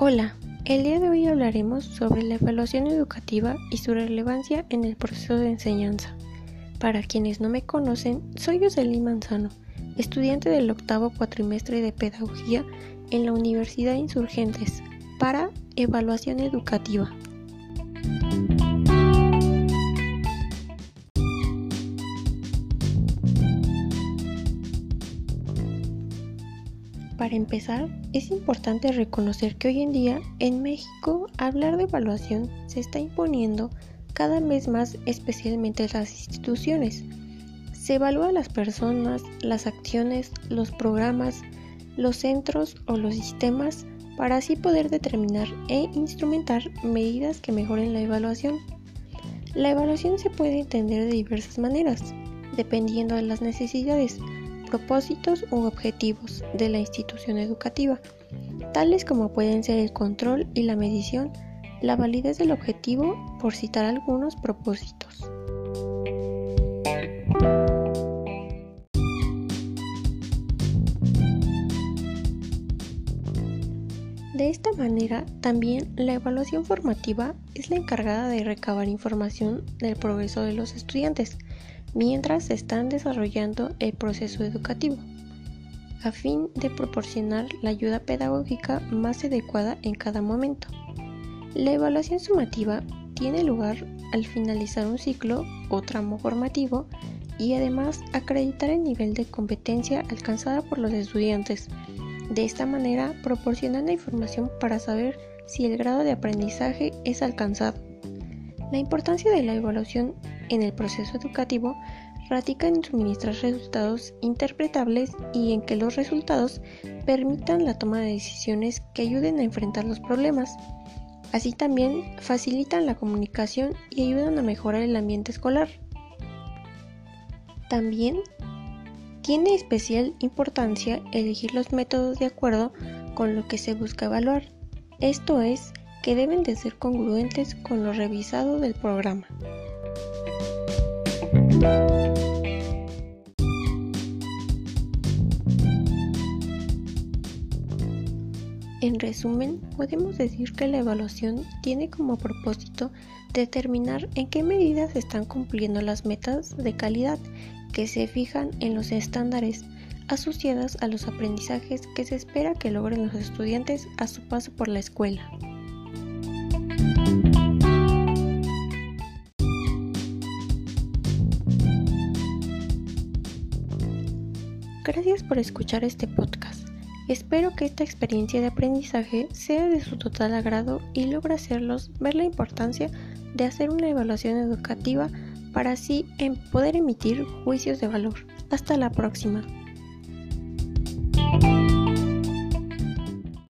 Hola, el día de hoy hablaremos sobre la evaluación educativa y su relevancia en el proceso de enseñanza. Para quienes no me conocen, soy Jocelyn Manzano, estudiante del octavo cuatrimestre de Pedagogía en la Universidad Insurgentes para Evaluación Educativa. Para empezar, es importante reconocer que hoy en día en México hablar de evaluación se está imponiendo cada vez más especialmente en las instituciones. Se evalúa a las personas, las acciones, los programas, los centros o los sistemas para así poder determinar e instrumentar medidas que mejoren la evaluación. La evaluación se puede entender de diversas maneras, dependiendo de las necesidades, propósitos u objetivos de la institución educativa, tales como pueden ser el control y la medición, la validez del objetivo, por citar algunos propósitos. De esta manera, también la evaluación formativa es la encargada de recabar información del progreso de los estudiantes, mientras se están desarrollando el proceso educativo, a fin de proporcionar la ayuda pedagógica más adecuada en cada momento. La evaluación sumativa tiene lugar al finalizar un ciclo o tramo formativo y además acreditar el nivel de competencia alcanzada por los estudiantes. De esta manera proporcionan la información para saber si el grado de aprendizaje es alcanzado. La importancia de la evaluación en el proceso educativo radica en suministrar resultados interpretables y en que los resultados permitan la toma de decisiones que ayuden a enfrentar los problemas. Así también facilitan la comunicación y ayudan a mejorar el ambiente escolar. También tiene especial importancia elegir los métodos de acuerdo con lo que se busca evaluar, esto es, que deben de ser congruentes con lo revisado del programa. En resumen, podemos decir que la evaluación tiene como propósito determinar en qué medidas se están cumpliendo las metas de calidad que se fijan en los estándares asociadas a los aprendizajes que se espera que logren los estudiantes a su paso por la escuela. Gracias por escuchar este podcast. Espero que esta experiencia de aprendizaje sea de su total agrado y logre hacerlos ver la importancia de hacer una evaluación educativa para así poder emitir juicios de valor. Hasta la próxima.